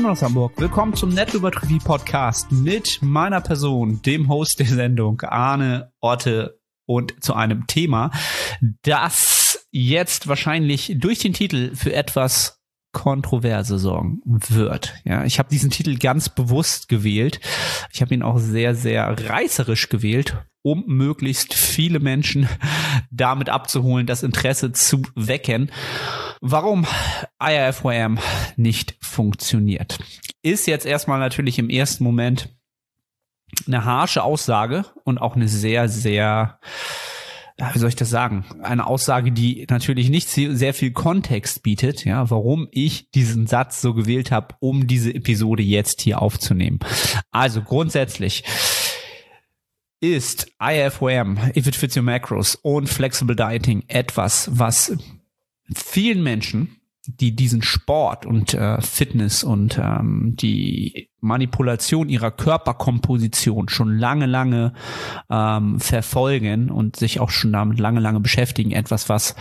Moin aus Hamburg. Willkommen zum Nettoübertrieb Podcast mit meiner Person, dem Host der Sendung, Arne Orte und zu einem Thema, das jetzt wahrscheinlich durch den Titel für etwas Kontroverse sorgen wird. Ja, ich habe diesen Titel ganz bewusst gewählt. Ich habe ihn auch sehr, sehr reißerisch gewählt, um möglichst viele Menschen damit abzuholen, das Interesse zu wecken. Warum IRFYM nicht funktioniert, ist jetzt erstmal natürlich im ersten Moment eine harsche Aussage und auch eine sehr, sehr wie soll ich das sagen? Eine Aussage, die natürlich nicht sehr viel Kontext bietet, ja, warum ich diesen Satz so gewählt habe, um diese Episode jetzt hier aufzunehmen. Also grundsätzlich ist IFOM, If It Fits Your Macros und Flexible Dieting etwas, was vielen Menschen die diesen Sport und äh, Fitness und ähm, die Manipulation ihrer Körperkomposition schon lange, lange ähm, verfolgen und sich auch schon damit lange, lange beschäftigen. Etwas, was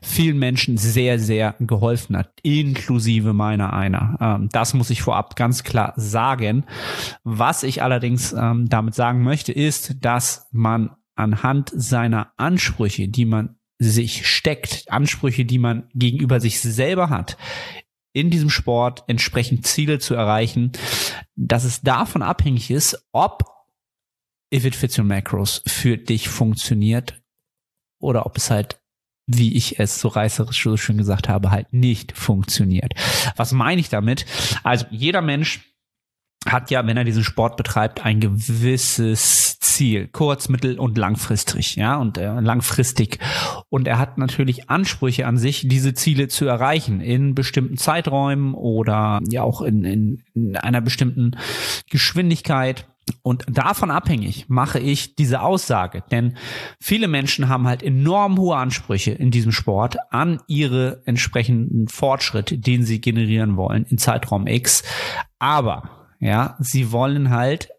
vielen Menschen sehr, sehr geholfen hat, inklusive meiner einer. Ähm, das muss ich vorab ganz klar sagen. Was ich allerdings ähm, damit sagen möchte, ist, dass man anhand seiner Ansprüche, die man sich steckt, Ansprüche, die man gegenüber sich selber hat, in diesem Sport entsprechend Ziele zu erreichen, dass es davon abhängig ist, ob If It Fits Your Macros für dich funktioniert oder ob es halt wie ich es so reißerisch so schön gesagt habe, halt nicht funktioniert. Was meine ich damit? Also jeder Mensch hat ja, wenn er diesen Sport betreibt, ein gewisses Ziel, kurz-, mittel- und langfristig, ja, und äh, langfristig. Und er hat natürlich Ansprüche an sich, diese Ziele zu erreichen in bestimmten Zeiträumen oder ja auch in, in, in einer bestimmten Geschwindigkeit. Und davon abhängig mache ich diese Aussage, denn viele Menschen haben halt enorm hohe Ansprüche in diesem Sport an ihre entsprechenden Fortschritte, den sie generieren wollen in Zeitraum X. Aber ja, sie wollen halt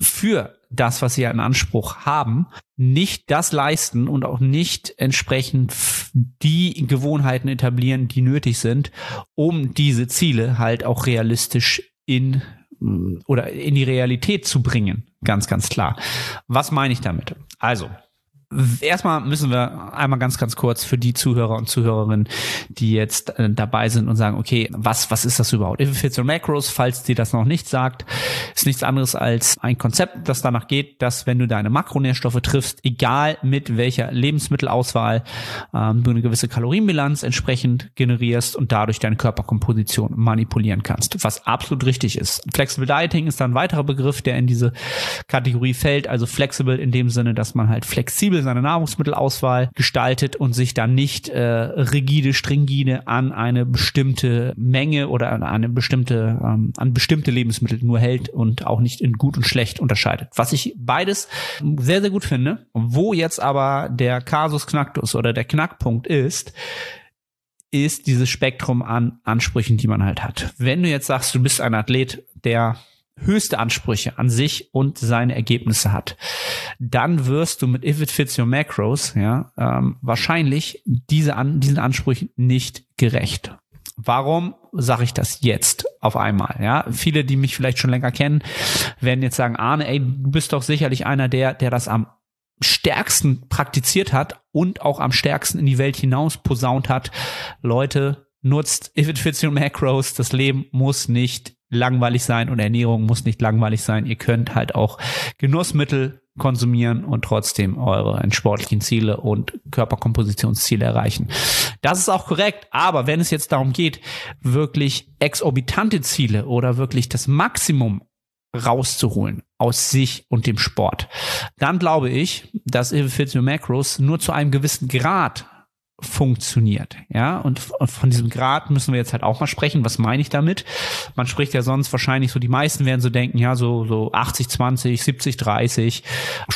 für das, was sie in Anspruch haben, nicht das leisten und auch nicht entsprechend die Gewohnheiten etablieren, die nötig sind, um diese Ziele halt auch realistisch in oder in die Realität zu bringen. Ganz, ganz klar. Was meine ich damit? Also, Erstmal müssen wir einmal ganz, ganz kurz für die Zuhörer und Zuhörerinnen, die jetzt äh, dabei sind und sagen, okay, was, was ist das überhaupt? If und Macros, falls dir das noch nicht sagt, ist nichts anderes als ein Konzept, das danach geht, dass wenn du deine Makronährstoffe triffst, egal mit welcher Lebensmittelauswahl, ähm, du eine gewisse Kalorienbilanz entsprechend generierst und dadurch deine Körperkomposition manipulieren kannst, was absolut richtig ist. Flexible Dieting ist dann ein weiterer Begriff, der in diese Kategorie fällt, also flexible in dem Sinne, dass man halt flexibel seine Nahrungsmittelauswahl gestaltet und sich dann nicht äh, rigide, stringide an eine bestimmte Menge oder an eine bestimmte, ähm, an bestimmte Lebensmittel nur hält und auch nicht in gut und schlecht unterscheidet. Was ich beides sehr, sehr gut finde. Wo jetzt aber der Kasus Knacktus oder der Knackpunkt ist, ist dieses Spektrum an Ansprüchen, die man halt hat. Wenn du jetzt sagst, du bist ein Athlet, der höchste Ansprüche an sich und seine Ergebnisse hat, dann wirst du mit If It Fits Your Macros ja ähm, wahrscheinlich diese an, diesen Ansprüchen nicht gerecht. Warum sage ich das jetzt auf einmal? Ja, viele, die mich vielleicht schon länger kennen, werden jetzt sagen, Arne, ey, du bist doch sicherlich einer der, der das am stärksten praktiziert hat und auch am stärksten in die Welt hinaus posaunt hat. Leute, nutzt If It Fits Your Macros. Das Leben muss nicht langweilig sein und Ernährung muss nicht langweilig sein. Ihr könnt halt auch Genussmittel konsumieren und trotzdem eure sportlichen Ziele und Körperkompositionsziele erreichen. Das ist auch korrekt, aber wenn es jetzt darum geht, wirklich exorbitante Ziele oder wirklich das Maximum rauszuholen aus sich und dem Sport, dann glaube ich, dass If Macros nur zu einem gewissen Grad funktioniert. Ja, und von diesem Grad müssen wir jetzt halt auch mal sprechen. Was meine ich damit? Man spricht ja sonst wahrscheinlich so, die meisten werden so denken, ja, so, so 80, 20, 70, 30,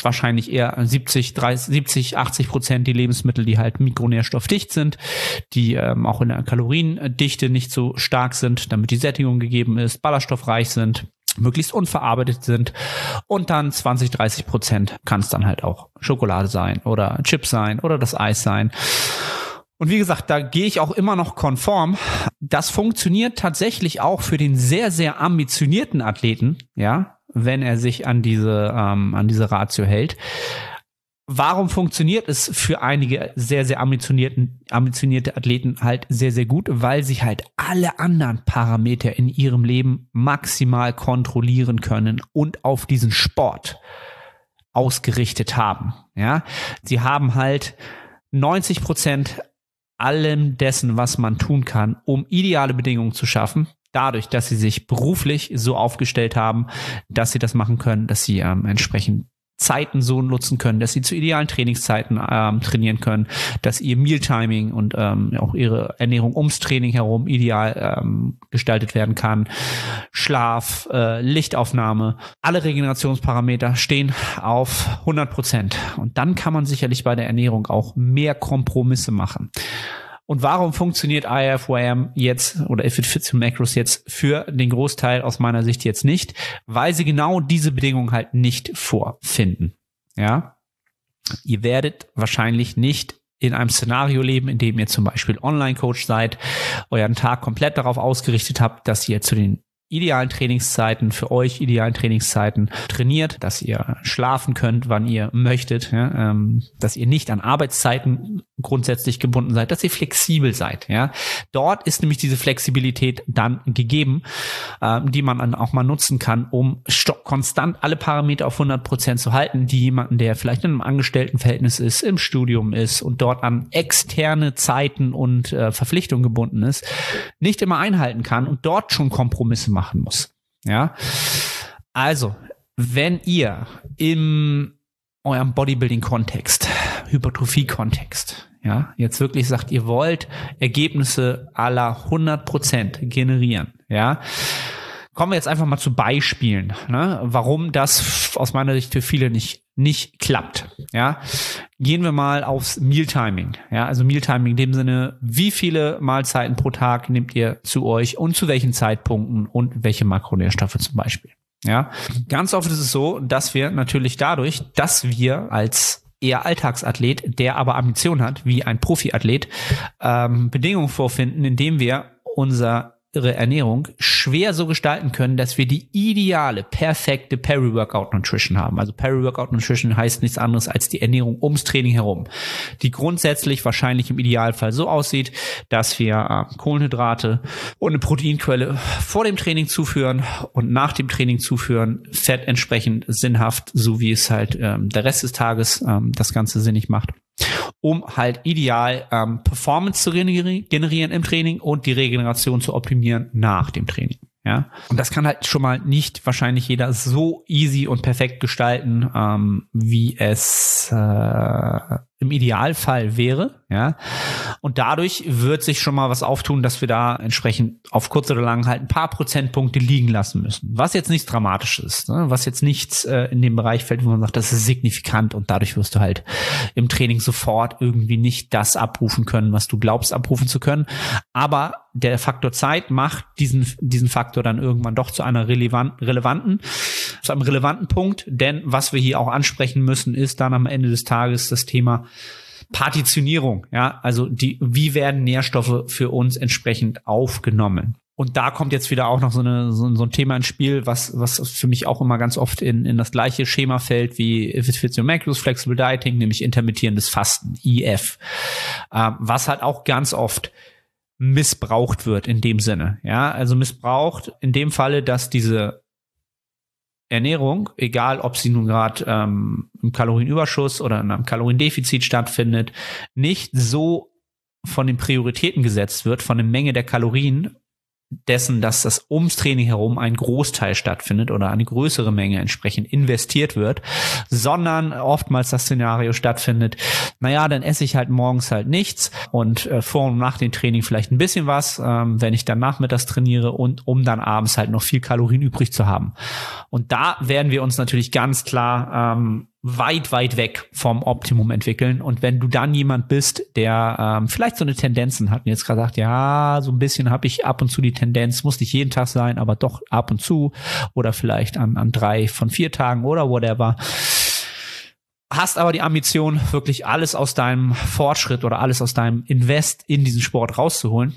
wahrscheinlich eher 70, 30, 70, 80 Prozent die Lebensmittel, die halt mikronährstoffdicht sind, die ähm, auch in der Kaloriendichte nicht so stark sind, damit die Sättigung gegeben ist, ballaststoffreich sind möglichst unverarbeitet sind. Und dann 20, 30 Prozent kann es dann halt auch Schokolade sein oder Chips sein oder das Eis sein. Und wie gesagt, da gehe ich auch immer noch konform. Das funktioniert tatsächlich auch für den sehr, sehr ambitionierten Athleten, ja, wenn er sich an diese, ähm, an diese Ratio hält. Warum funktioniert es für einige sehr, sehr ambitionierten, ambitionierte Athleten halt sehr, sehr gut? Weil sie halt alle anderen Parameter in ihrem Leben maximal kontrollieren können und auf diesen Sport ausgerichtet haben. Ja, sie haben halt 90 Prozent allem dessen, was man tun kann, um ideale Bedingungen zu schaffen, dadurch, dass sie sich beruflich so aufgestellt haben, dass sie das machen können, dass sie ähm, entsprechend Zeiten so nutzen können, dass sie zu idealen Trainingszeiten ähm, trainieren können, dass ihr Mealtiming und ähm, auch ihre Ernährung ums Training herum ideal ähm, gestaltet werden kann. Schlaf, äh, Lichtaufnahme, alle Regenerationsparameter stehen auf 100 Prozent. Und dann kann man sicherlich bei der Ernährung auch mehr Kompromisse machen. Und warum funktioniert IFYM jetzt oder If It Fits Macros jetzt für den Großteil aus meiner Sicht jetzt nicht? Weil sie genau diese Bedingungen halt nicht vorfinden. Ja. Ihr werdet wahrscheinlich nicht in einem Szenario leben, in dem ihr zum Beispiel Online-Coach seid, euren Tag komplett darauf ausgerichtet habt, dass ihr zu den idealen Trainingszeiten, für euch idealen Trainingszeiten trainiert, dass ihr schlafen könnt, wann ihr möchtet, ja, ähm, dass ihr nicht an Arbeitszeiten grundsätzlich gebunden seid, dass ihr flexibel seid. Ja. Dort ist nämlich diese Flexibilität dann gegeben, ähm, die man dann auch mal nutzen kann, um konstant alle Parameter auf 100 Prozent zu halten, die jemanden, der vielleicht in einem Angestelltenverhältnis ist, im Studium ist und dort an externe Zeiten und äh, Verpflichtungen gebunden ist, nicht immer einhalten kann und dort schon Kompromisse machen muss. Ja. Also, wenn ihr im eurem Bodybuilding-Kontext, Hypertrophie-Kontext, ja, jetzt wirklich sagt, ihr wollt Ergebnisse aller 100 Prozent generieren, ja, kommen wir jetzt einfach mal zu Beispielen, ne, warum das aus meiner Sicht für viele nicht nicht klappt. Ja, gehen wir mal aufs Mealtiming. Ja, also Mealtiming in dem Sinne, wie viele Mahlzeiten pro Tag nehmt ihr zu euch und zu welchen Zeitpunkten und welche Makronährstoffe zum Beispiel. Ja, ganz oft ist es so, dass wir natürlich dadurch, dass wir als eher Alltagsathlet, der aber Ambition hat, wie ein Profiathlet, ähm, Bedingungen vorfinden, indem wir unser ihre Ernährung schwer so gestalten können, dass wir die ideale, perfekte Peri-Workout Nutrition haben. Also Peri-Workout Nutrition heißt nichts anderes als die Ernährung ums Training herum, die grundsätzlich wahrscheinlich im Idealfall so aussieht, dass wir äh, Kohlenhydrate und eine Proteinquelle vor dem Training zuführen und nach dem Training zuführen, Fett entsprechend sinnhaft, so wie es halt ähm, der Rest des Tages ähm, das Ganze sinnig macht um halt ideal ähm, Performance zu generieren im Training und die Regeneration zu optimieren nach dem Training. Ja, und das kann halt schon mal nicht wahrscheinlich jeder so easy und perfekt gestalten, ähm, wie es äh, im Idealfall wäre, ja. Und dadurch wird sich schon mal was auftun, dass wir da entsprechend auf kurz oder lang halt ein paar Prozentpunkte liegen lassen müssen. Was jetzt nichts Dramatisches ist, ne? was jetzt nichts äh, in dem Bereich fällt, wo man sagt, das ist signifikant und dadurch wirst du halt im Training sofort irgendwie nicht das abrufen können, was du glaubst abrufen zu können. Aber der Faktor Zeit macht diesen, diesen Faktor dann irgendwann doch zu einer relevant, relevanten, zu einem relevanten Punkt, denn was wir hier auch ansprechen müssen, ist dann am Ende des Tages das Thema Partitionierung, ja, also die, wie werden Nährstoffe für uns entsprechend aufgenommen? Und da kommt jetzt wieder auch noch so, eine, so, so, ein Thema ins Spiel, was, was für mich auch immer ganz oft in, in das gleiche Schema fällt wie If it fits macros, Flexible Dieting, nämlich intermittierendes Fasten, IF, äh, was halt auch ganz oft missbraucht wird in dem Sinne. Ja, also missbraucht in dem Falle, dass diese Ernährung, egal ob sie nun gerade ähm, im Kalorienüberschuss oder in einem Kaloriendefizit stattfindet, nicht so von den Prioritäten gesetzt wird, von der Menge der Kalorien dessen, dass das ums Training herum ein Großteil stattfindet oder eine größere Menge entsprechend investiert wird, sondern oftmals das Szenario stattfindet, naja, dann esse ich halt morgens halt nichts und äh, vor und nach dem Training vielleicht ein bisschen was, ähm, wenn ich dann nachmittags trainiere und um dann abends halt noch viel Kalorien übrig zu haben. Und da werden wir uns natürlich ganz klar ähm, weit, weit weg vom Optimum entwickeln. Und wenn du dann jemand bist, der ähm, vielleicht so eine Tendenzen hat und jetzt gerade sagt, ja, so ein bisschen habe ich ab und zu die Tendenz, muss nicht jeden Tag sein, aber doch ab und zu oder vielleicht an, an drei von vier Tagen oder whatever, hast aber die Ambition, wirklich alles aus deinem Fortschritt oder alles aus deinem Invest in diesen Sport rauszuholen,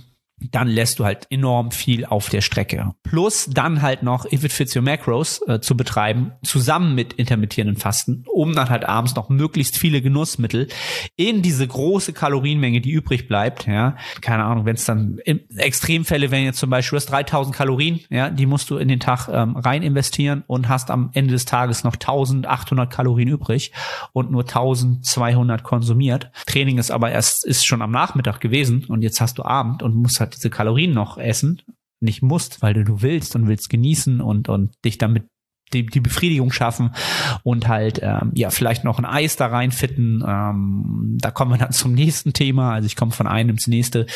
dann lässt du halt enorm viel auf der Strecke. Plus dann halt noch If It Fits Your Macros äh, zu betreiben, zusammen mit intermittierenden Fasten, um dann halt abends noch möglichst viele Genussmittel in diese große Kalorienmenge, die übrig bleibt, ja, keine Ahnung, wenn es dann in Extremfälle, wenn jetzt zum Beispiel du hast 3000 Kalorien, ja, die musst du in den Tag ähm, rein investieren und hast am Ende des Tages noch 1800 Kalorien übrig und nur 1200 konsumiert. Training ist aber erst, ist schon am Nachmittag gewesen und jetzt hast du Abend und musst halt halt diese Kalorien noch essen, nicht musst, weil du, du willst und willst genießen und, und dich damit die, die Befriedigung schaffen und halt ähm, ja vielleicht noch ein Eis da reinfitten. Ähm, da kommen wir dann zum nächsten Thema. Also ich komme von einem ins nächste.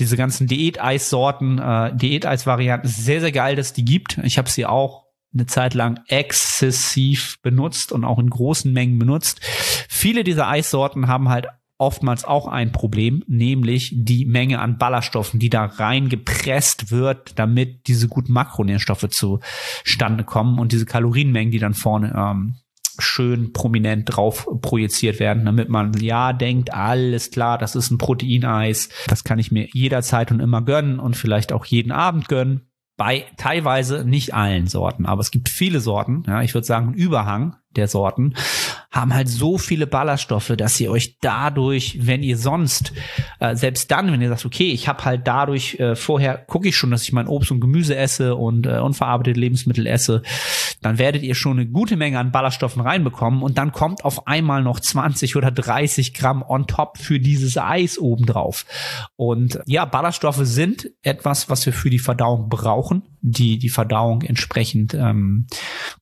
Diese ganzen Diäteissorten, äh, Diäteis-Varianten, sehr sehr geil, dass die gibt. Ich habe sie auch eine Zeit lang exzessiv benutzt und auch in großen Mengen benutzt. Viele dieser Eissorten haben halt oftmals auch ein Problem, nämlich die Menge an Ballaststoffen, die da reingepresst wird, damit diese guten Makronährstoffe zustande kommen und diese Kalorienmengen, die dann vorne ähm, schön prominent drauf projiziert werden, damit man ja denkt, alles klar, das ist ein Proteineis, das kann ich mir jederzeit und immer gönnen und vielleicht auch jeden Abend gönnen. Bei teilweise nicht allen Sorten, aber es gibt viele Sorten, ja, ich würde sagen, Überhang der Sorten, haben halt so viele Ballaststoffe, dass ihr euch dadurch, wenn ihr sonst, äh, selbst dann, wenn ihr sagt, okay, ich habe halt dadurch, äh, vorher gucke ich schon, dass ich mein Obst und Gemüse esse und äh, unverarbeitete Lebensmittel esse, dann werdet ihr schon eine gute Menge an Ballaststoffen reinbekommen und dann kommt auf einmal noch 20 oder 30 Gramm on top für dieses Eis obendrauf. Und ja, Ballaststoffe sind etwas, was wir für die Verdauung brauchen, die die Verdauung entsprechend ähm,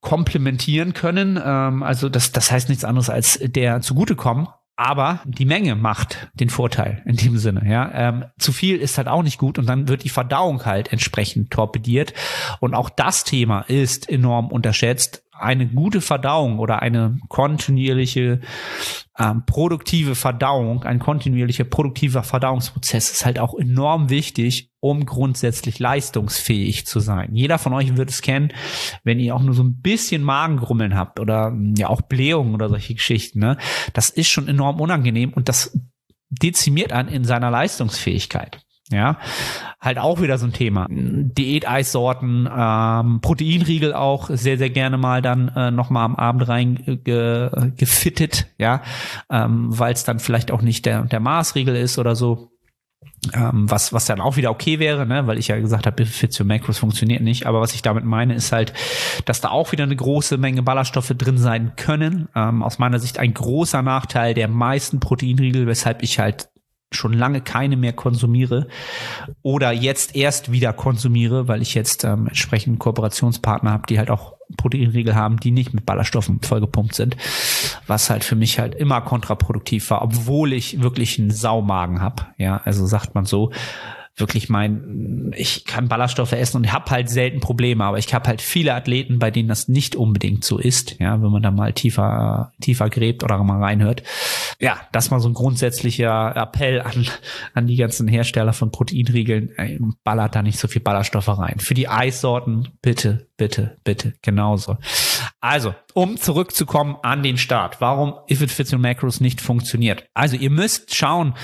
komplementieren können. Ähm, also das, das heißt nichts anderes als der zugutekommen. Aber die Menge macht den Vorteil in dem Sinne. Ja, ähm, zu viel ist halt auch nicht gut und dann wird die Verdauung halt entsprechend torpediert. Und auch das Thema ist enorm unterschätzt eine gute Verdauung oder eine kontinuierliche ähm, produktive Verdauung, ein kontinuierlicher produktiver Verdauungsprozess ist halt auch enorm wichtig, um grundsätzlich leistungsfähig zu sein. Jeder von euch wird es kennen, wenn ihr auch nur so ein bisschen Magengrummeln habt oder ja auch Blähungen oder solche Geschichten. Ne? Das ist schon enorm unangenehm und das dezimiert an in seiner Leistungsfähigkeit. Ja, halt auch wieder so ein Thema. Diäteissorten, ähm, Proteinriegel auch sehr, sehr gerne mal dann äh, nochmal am Abend rein ge, gefittet, ja, ähm, weil es dann vielleicht auch nicht der, der Maßriegel ist oder so. Ähm, was, was dann auch wieder okay wäre, ne, weil ich ja gesagt habe, Fit für Macros funktioniert nicht. Aber was ich damit meine, ist halt, dass da auch wieder eine große Menge Ballaststoffe drin sein können. Ähm, aus meiner Sicht ein großer Nachteil der meisten Proteinriegel, weshalb ich halt schon lange keine mehr konsumiere oder jetzt erst wieder konsumiere, weil ich jetzt ähm, entsprechend Kooperationspartner habe, die halt auch Proteinriegel haben, die nicht mit Ballaststoffen vollgepumpt sind, was halt für mich halt immer kontraproduktiv war, obwohl ich wirklich einen Saumagen habe. Ja, also sagt man so wirklich mein, ich kann Ballaststoffe essen und habe halt selten Probleme, aber ich habe halt viele Athleten, bei denen das nicht unbedingt so ist, ja, wenn man da mal tiefer, tiefer gräbt oder mal reinhört. Ja, das mal so ein grundsätzlicher Appell an, an die ganzen Hersteller von Proteinriegeln, ey, ballert da nicht so viel Ballaststoffe rein. Für die Eissorten bitte, bitte, bitte, genauso. Also, um zurückzukommen an den Start, warum If It Fits Your Macros nicht funktioniert. Also, ihr müsst schauen,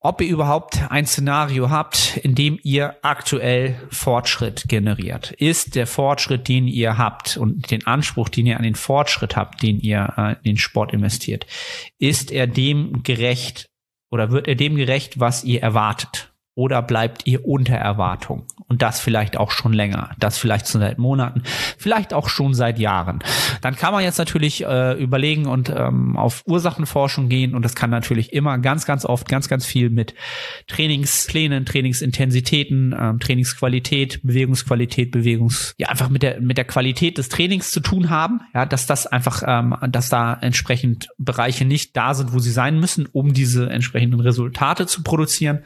ob ihr überhaupt ein Szenario habt, in dem ihr aktuell Fortschritt generiert. Ist der Fortschritt, den ihr habt und den Anspruch, den ihr an den Fortschritt habt, den ihr äh, in den Sport investiert, ist er dem gerecht oder wird er dem gerecht, was ihr erwartet? Oder bleibt ihr unter Erwartung? Und das vielleicht auch schon länger. Das vielleicht schon seit Monaten, vielleicht auch schon seit Jahren. Dann kann man jetzt natürlich äh, überlegen und ähm, auf Ursachenforschung gehen. Und das kann natürlich immer ganz, ganz oft ganz, ganz viel mit Trainingsplänen, Trainingsintensitäten, ähm, Trainingsqualität, Bewegungsqualität, Bewegungs, ja, einfach mit der, mit der Qualität des Trainings zu tun haben. Ja, dass das einfach, ähm, dass da entsprechend Bereiche nicht da sind, wo sie sein müssen, um diese entsprechenden Resultate zu produzieren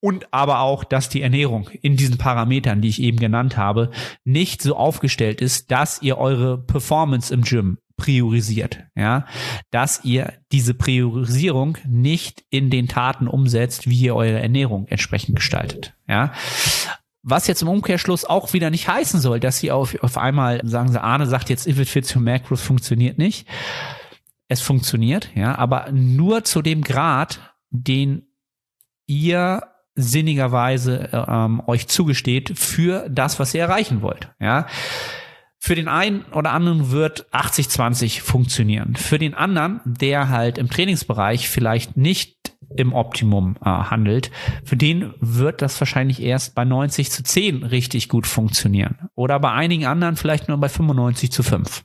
und aber auch, dass die Ernährung in diesen Parametern, die ich eben genannt habe, nicht so aufgestellt ist, dass ihr eure Performance im Gym priorisiert, ja, dass ihr diese Priorisierung nicht in den Taten umsetzt, wie ihr eure Ernährung entsprechend gestaltet, ja. Was jetzt im Umkehrschluss auch wieder nicht heißen soll, dass sie auf, auf einmal sagen sie, Arne sagt jetzt, if it fits your macros funktioniert nicht. Es funktioniert, ja, aber nur zu dem Grad, den ihr sinnigerweise ähm, euch zugesteht für das, was ihr erreichen wollt. Ja. Für den einen oder anderen wird 80-20 funktionieren. Für den anderen, der halt im Trainingsbereich vielleicht nicht im Optimum äh, handelt, für den wird das wahrscheinlich erst bei 90 zu 10 richtig gut funktionieren. Oder bei einigen anderen vielleicht nur bei 95 zu 5.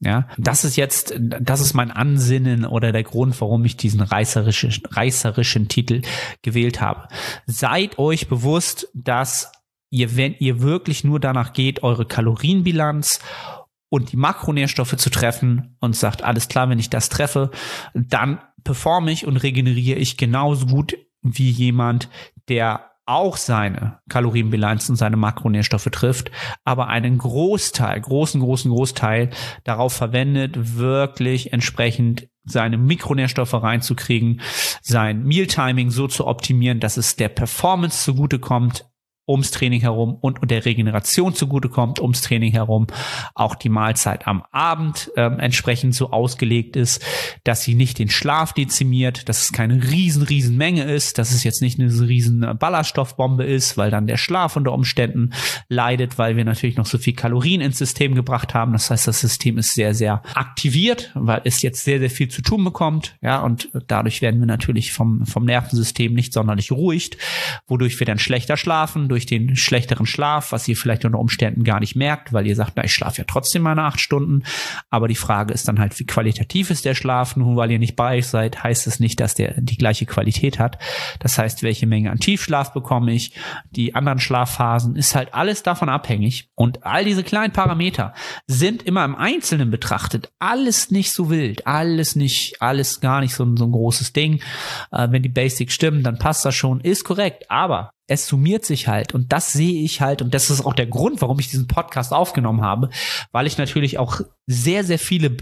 Ja, das ist jetzt, das ist mein Ansinnen oder der Grund, warum ich diesen reißerischen, reißerischen Titel gewählt habe. Seid euch bewusst, dass ihr, wenn ihr wirklich nur danach geht, eure Kalorienbilanz und die Makronährstoffe zu treffen und sagt, alles klar, wenn ich das treffe, dann performe ich und regeneriere ich genauso gut wie jemand, der auch seine Kalorienbilanz und seine Makronährstoffe trifft, aber einen Großteil, großen, großen Großteil darauf verwendet, wirklich entsprechend seine Mikronährstoffe reinzukriegen, sein Mealtiming so zu optimieren, dass es der Performance zugutekommt, ums Training herum und, und der Regeneration zugutekommt ums Training herum. Auch die Mahlzeit am Abend ähm, entsprechend so ausgelegt ist, dass sie nicht den Schlaf dezimiert, dass es keine riesen, riesen Menge ist, dass es jetzt nicht eine riesen Ballaststoffbombe ist, weil dann der Schlaf unter Umständen leidet, weil wir natürlich noch so viel Kalorien ins System gebracht haben. Das heißt, das System ist sehr, sehr aktiviert, weil es jetzt sehr, sehr viel zu tun bekommt. Ja, und dadurch werden wir natürlich vom, vom Nervensystem nicht sonderlich ruhig, wodurch wir dann schlechter schlafen, durch den schlechteren Schlaf, was ihr vielleicht unter Umständen gar nicht merkt, weil ihr sagt, na, ich schlafe ja trotzdem meine acht Stunden. Aber die Frage ist dann halt, wie qualitativ ist der Schlaf? Nur weil ihr nicht bei euch seid, heißt es nicht, dass der die gleiche Qualität hat. Das heißt, welche Menge an Tiefschlaf bekomme ich? Die anderen Schlafphasen ist halt alles davon abhängig. Und all diese kleinen Parameter sind immer im Einzelnen betrachtet alles nicht so wild, alles nicht, alles gar nicht so, so ein großes Ding. Äh, wenn die Basics stimmen, dann passt das schon, ist korrekt. Aber es summiert sich halt und das sehe ich halt und das ist auch der Grund, warum ich diesen Podcast aufgenommen habe, weil ich natürlich auch sehr, sehr viele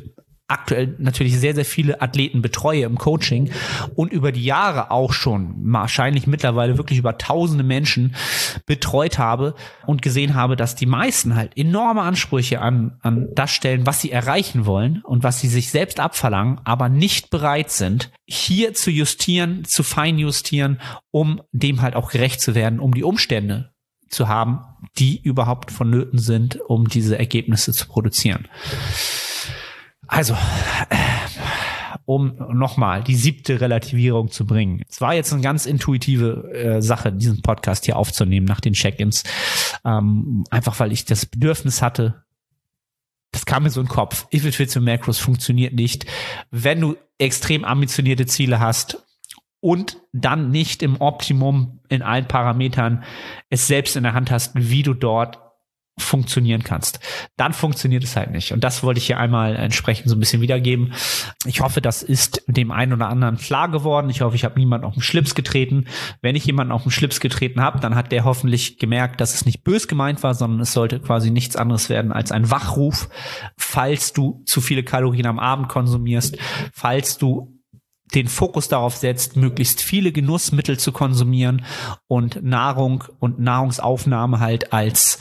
aktuell natürlich sehr, sehr viele Athleten betreue im Coaching und über die Jahre auch schon wahrscheinlich mittlerweile wirklich über tausende Menschen betreut habe und gesehen habe, dass die meisten halt enorme Ansprüche an, an das stellen, was sie erreichen wollen und was sie sich selbst abverlangen, aber nicht bereit sind, hier zu justieren, zu feinjustieren, um dem halt auch gerecht zu werden, um die Umstände zu haben, die überhaupt vonnöten sind, um diese Ergebnisse zu produzieren. Also, um nochmal die siebte Relativierung zu bringen. Es war jetzt eine ganz intuitive äh, Sache, diesen Podcast hier aufzunehmen nach den Check-ins. Ähm, einfach weil ich das Bedürfnis hatte, das kam mir so in den Kopf. If it fits your macros funktioniert nicht. Wenn du extrem ambitionierte Ziele hast und dann nicht im Optimum in allen Parametern es selbst in der Hand hast, wie du dort funktionieren kannst. Dann funktioniert es halt nicht. Und das wollte ich hier einmal entsprechend so ein bisschen wiedergeben. Ich hoffe, das ist dem einen oder anderen klar geworden. Ich hoffe, ich habe niemanden auf den Schlips getreten. Wenn ich jemanden auf den Schlips getreten habe, dann hat der hoffentlich gemerkt, dass es nicht bös gemeint war, sondern es sollte quasi nichts anderes werden als ein Wachruf, falls du zu viele Kalorien am Abend konsumierst, falls du den Fokus darauf setzt, möglichst viele Genussmittel zu konsumieren und Nahrung und Nahrungsaufnahme halt als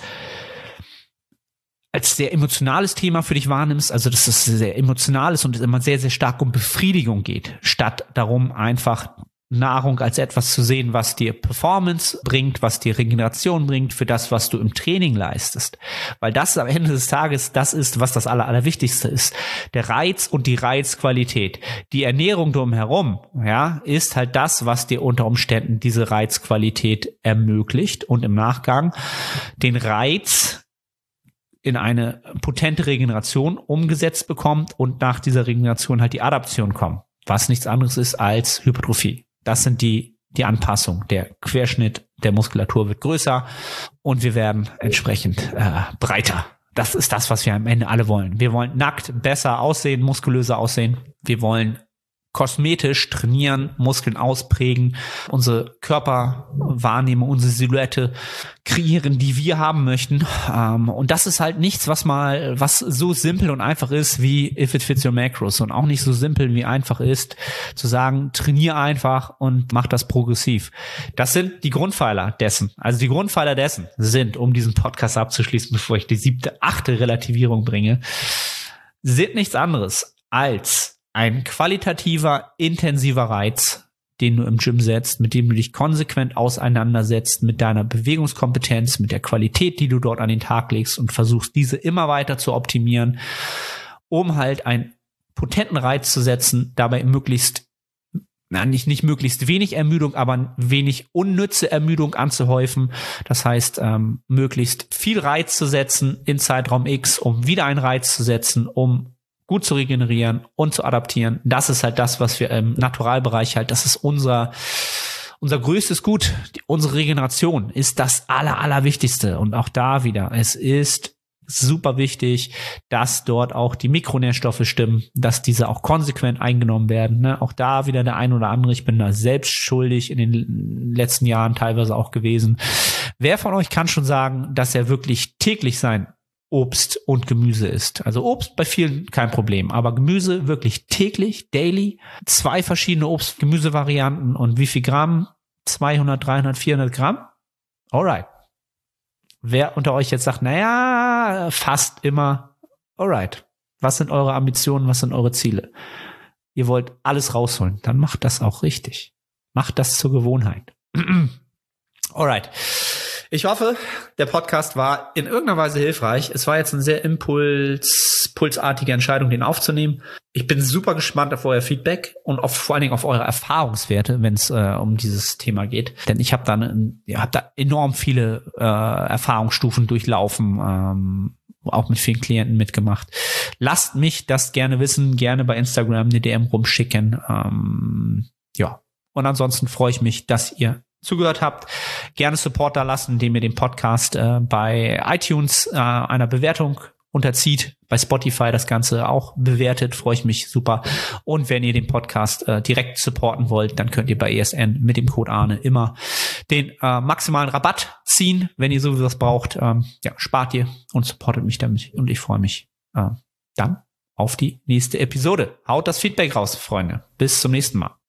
als sehr emotionales Thema für dich wahrnimmst, also dass es sehr emotional ist und immer sehr, sehr stark um Befriedigung geht, statt darum einfach Nahrung als etwas zu sehen, was dir Performance bringt, was dir Regeneration bringt für das, was du im Training leistest. Weil das am Ende des Tages das ist, was das Aller, Allerwichtigste ist. Der Reiz und die Reizqualität. Die Ernährung drumherum, ja, ist halt das, was dir unter Umständen diese Reizqualität ermöglicht und im Nachgang den Reiz in eine potente Regeneration umgesetzt bekommt und nach dieser Regeneration halt die Adaption kommt, was nichts anderes ist als Hypertrophie. Das sind die, die Anpassung. Der Querschnitt der Muskulatur wird größer und wir werden entsprechend äh, breiter. Das ist das, was wir am Ende alle wollen. Wir wollen nackt besser aussehen, muskulöser aussehen. Wir wollen kosmetisch trainieren, Muskeln ausprägen, unsere Körperwahrnehmung, unsere Silhouette kreieren, die wir haben möchten. Ähm, und das ist halt nichts, was mal, was so simpel und einfach ist wie if it fits your macros und auch nicht so simpel wie einfach ist zu sagen, trainier einfach und mach das progressiv. Das sind die Grundpfeiler dessen. Also die Grundpfeiler dessen sind, um diesen Podcast abzuschließen, bevor ich die siebte, achte Relativierung bringe, sind nichts anderes als ein qualitativer, intensiver Reiz, den du im Gym setzt, mit dem du dich konsequent auseinandersetzt, mit deiner Bewegungskompetenz, mit der Qualität, die du dort an den Tag legst und versuchst, diese immer weiter zu optimieren, um halt einen potenten Reiz zu setzen, dabei möglichst na, nicht, nicht möglichst wenig Ermüdung, aber wenig unnütze Ermüdung anzuhäufen. Das heißt, ähm, möglichst viel Reiz zu setzen in Zeitraum X, um wieder einen Reiz zu setzen, um gut zu regenerieren und zu adaptieren. Das ist halt das, was wir im Naturalbereich halt, das ist unser, unser größtes Gut. Unsere Regeneration ist das aller, allerwichtigste. Und auch da wieder, es ist super wichtig, dass dort auch die Mikronährstoffe stimmen, dass diese auch konsequent eingenommen werden. Ne? Auch da wieder der ein oder andere, ich bin da selbst schuldig in den letzten Jahren teilweise auch gewesen. Wer von euch kann schon sagen, dass er wirklich täglich sein Obst und Gemüse isst. Also Obst bei vielen kein Problem, aber Gemüse wirklich täglich, daily, zwei verschiedene Obst-Gemüse-Varianten und wie viel Gramm? 200, 300, 400 Gramm? Alright. Wer unter euch jetzt sagt, naja, fast immer, alright. Was sind eure Ambitionen? Was sind eure Ziele? Ihr wollt alles rausholen, dann macht das auch richtig. Macht das zur Gewohnheit. alright. Ich hoffe, der Podcast war in irgendeiner Weise hilfreich. Es war jetzt eine sehr impuls, pulsartige Entscheidung, den aufzunehmen. Ich bin super gespannt auf euer Feedback und auf, vor allen Dingen auf eure Erfahrungswerte, wenn es äh, um dieses Thema geht. Denn ich habe da, ne, hab da enorm viele äh, Erfahrungsstufen durchlaufen. Ähm, auch mit vielen Klienten mitgemacht. Lasst mich das gerne wissen, gerne bei Instagram eine DM rumschicken. Ähm, ja. Und ansonsten freue ich mich, dass ihr zugehört habt, gerne Support da lassen, indem ihr den Podcast äh, bei iTunes äh, einer Bewertung unterzieht, bei Spotify das Ganze auch bewertet, freue ich mich super. Und wenn ihr den Podcast äh, direkt supporten wollt, dann könnt ihr bei ESN mit dem Code Arne immer den äh, maximalen Rabatt ziehen, wenn ihr sowieso was braucht. Ähm, ja, spart ihr und supportet mich damit und ich freue mich äh, dann auf die nächste Episode. Haut das Feedback raus, Freunde. Bis zum nächsten Mal.